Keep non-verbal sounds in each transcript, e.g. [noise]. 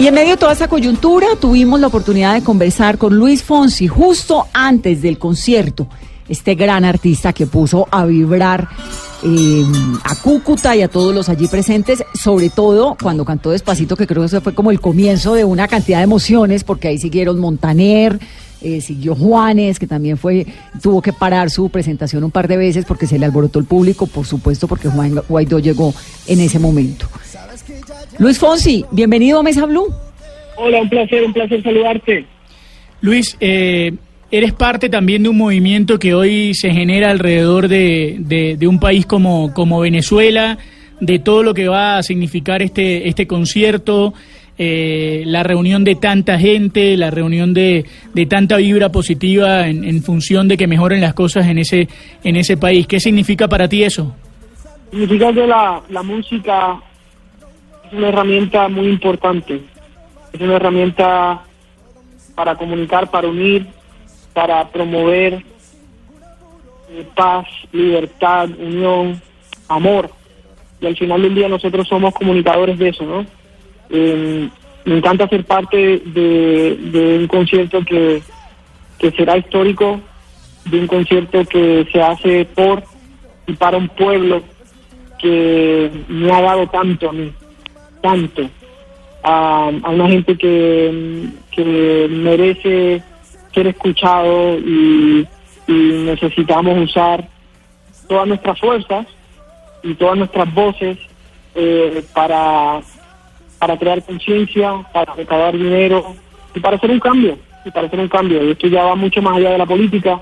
Y en medio de toda esa coyuntura tuvimos la oportunidad de conversar con Luis Fonsi justo antes del concierto, este gran artista que puso a vibrar eh, a Cúcuta y a todos los allí presentes, sobre todo cuando cantó Despacito, que creo que eso fue como el comienzo de una cantidad de emociones, porque ahí siguieron Montaner, eh, siguió Juanes, que también fue, tuvo que parar su presentación un par de veces porque se le alborotó el público, por supuesto, porque Juan Guaidó llegó en ese momento. Luis Fonsi, bienvenido a Mesa Blue. Hola, un placer, un placer saludarte. Luis, eh, eres parte también de un movimiento que hoy se genera alrededor de, de, un país como, como Venezuela, de todo lo que va a significar este, este concierto, eh, la reunión de tanta gente, la reunión de, de tanta vibra positiva en, en, función de que mejoren las cosas en ese, en ese país. ¿Qué significa para ti eso? Significa que la, la música es una herramienta muy importante. Es una herramienta para comunicar, para unir, para promover eh, paz, libertad, unión, amor. Y al final del día nosotros somos comunicadores de eso, ¿no? Eh, me encanta ser parte de, de un concierto que, que será histórico, de un concierto que se hace por y para un pueblo que me ha dado tanto a mí tanto a, una gente que, que merece ser escuchado y, necesitamos usar todas nuestras fuerzas y todas nuestras voces eh, para, para crear conciencia, para recaudar dinero y para hacer un cambio, y para hacer un cambio. Y esto ya va mucho más allá de la política,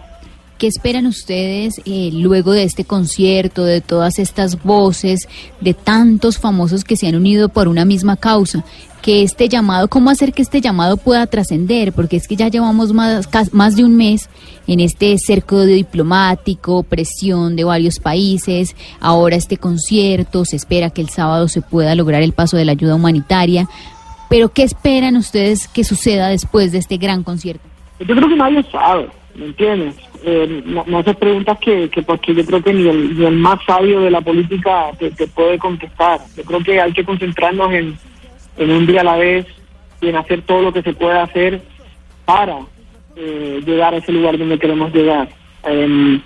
¿Qué esperan ustedes eh, luego de este concierto, de todas estas voces, de tantos famosos que se han unido por una misma causa? Que este llamado, ¿cómo hacer que este llamado pueda trascender? Porque es que ya llevamos más, más de un mes en este cerco diplomático, presión de varios países, ahora este concierto, se espera que el sábado se pueda lograr el paso de la ayuda humanitaria. Pero ¿qué esperan ustedes que suceda después de este gran concierto? Yo creo que nadie sabe, ¿me entiendes? Eh, no, no haces preguntas que, que porque yo creo que ni el, más sabio de la política te, puede contestar. Yo creo que hay que concentrarnos en, en un día a la vez y en hacer todo lo que se pueda hacer para eh, llegar a ese lugar donde queremos llegar. Em,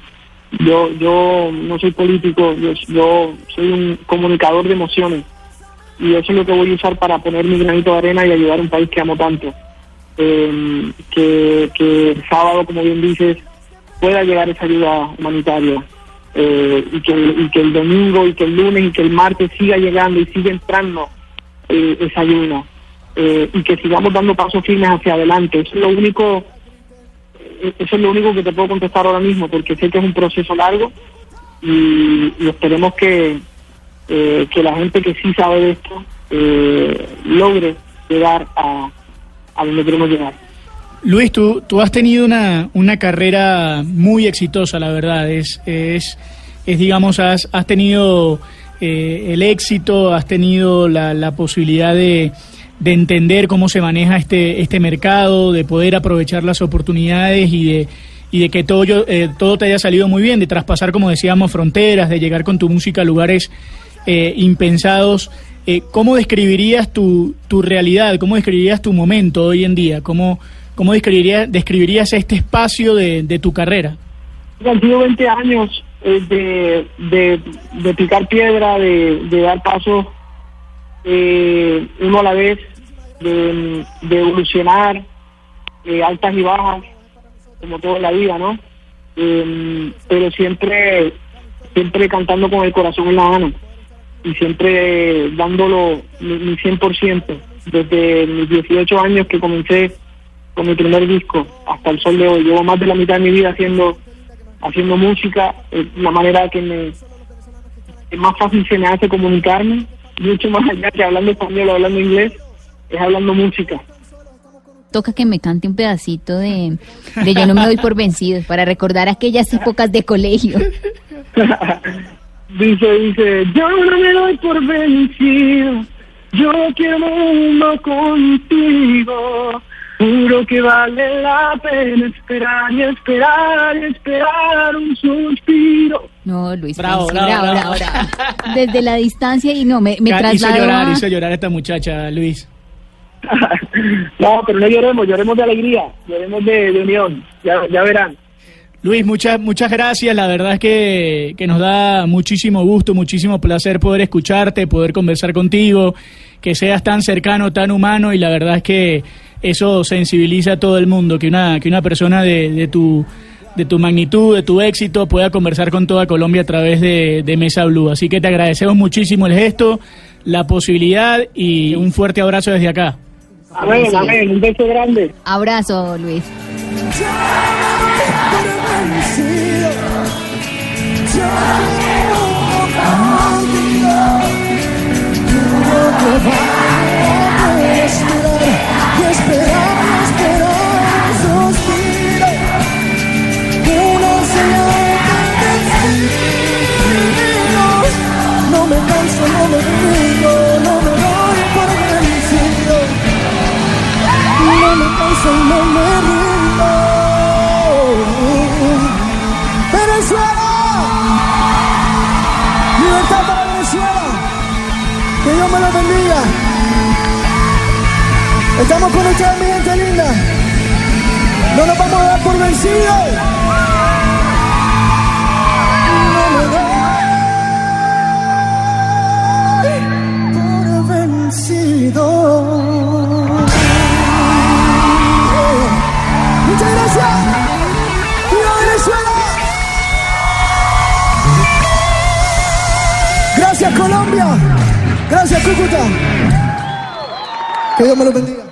yo yo no soy político, yo, yo soy un comunicador de emociones y eso es lo que voy a usar para poner mi granito de arena y ayudar a un país que amo tanto. Eh, que, que el sábado, como bien dices, pueda llegar esa ayuda humanitaria eh, y, que, el domingo y que el lunes y que el martes siga llegando y siga entrando eh, esa ayuda eh, y que sigamos dando pasos firmes hacia adelante. Eso es lo único eso es lo único que te puedo contestar ahora mismo porque sé que es un proceso largo y, esperemos que que la gente que sí sabe de esto logre llegar a, a donde queremos llegar. Luis, tú, tú has tenido una, una carrera muy exitosa, la verdad. Es, es, es digamos, has, has tenido eh, el éxito, has tenido la, la posibilidad de, de, entender cómo se maneja este, este mercado, de poder aprovechar las oportunidades y de, y de que todo, eh, todo te haya salido muy bien, de traspasar, como decíamos, fronteras, de llegar con tu música a lugares eh, impensados. ¿Cómo describirías tu, tu realidad? ¿Cómo describirías tu momento hoy en día? ¿Cómo, ¿Cómo describirías, describirías este espacio de, de tu carrera? Han sido 20 años eh, de, de, picar piedra, de, dar pasos eh, uno a la vez, de, evolucionar, eh, altas y bajas, como toda la vida, ¿no? pero siempre, siempre cantando con el corazón en la mano y siempre dándolo mi, mi 100%. Desde mis 18 años que comencé con mi primer disco hasta el sol de hoy. Llevo más de la mitad de mi vida haciendo haciendo música, es la manera que me más fácil se me hace comunicarme mucho más allá que hablando español o hablando inglés, es hablando música. Toca que me cante un pedacito de, de Yo no me doy por vencido para recordar aquellas épocas de colegio. [laughs] dice, dice, yo no me doy por vencido, yo quiero uno contigo. Juro que vale la pena esperar y esperar y esperar un suspiro. No, Luis, Bravo, Fonsi, bravo, bravo, bravo. bravo, bravo. Desde la distancia y no, me, me Hizo trasladó llorar, a- hizo llorar a esta muchacha, Luis. [laughs] no, pero no lloremos, lloremos de alegría, lloremos de, de unión, ya, ya verán. Luis, muchas muchas gracias. La verdad es que, que nos da muchísimo gusto, muchísimo placer poder escucharte, poder conversar contigo, que seas tan cercano, tan humano y la verdad es que eso sensibiliza a todo el mundo, que una, que una persona de, de tu de tu magnitud, de tu éxito, pueda conversar con toda Colombia a través de, de Mesa Blue. Así que te agradecemos muchísimo el gesto, la posibilidad y un fuerte abrazo desde acá. Amén, amén, un beso grande. Abrazo, Luis. Libertad para Venezuela. Que Dios me lo bendiga. Estamos con ustedes, mi gente linda. No nos vamos a dar por vencidos. Colombia. Gracias Cúcuta. Que Dios me lo bendiga.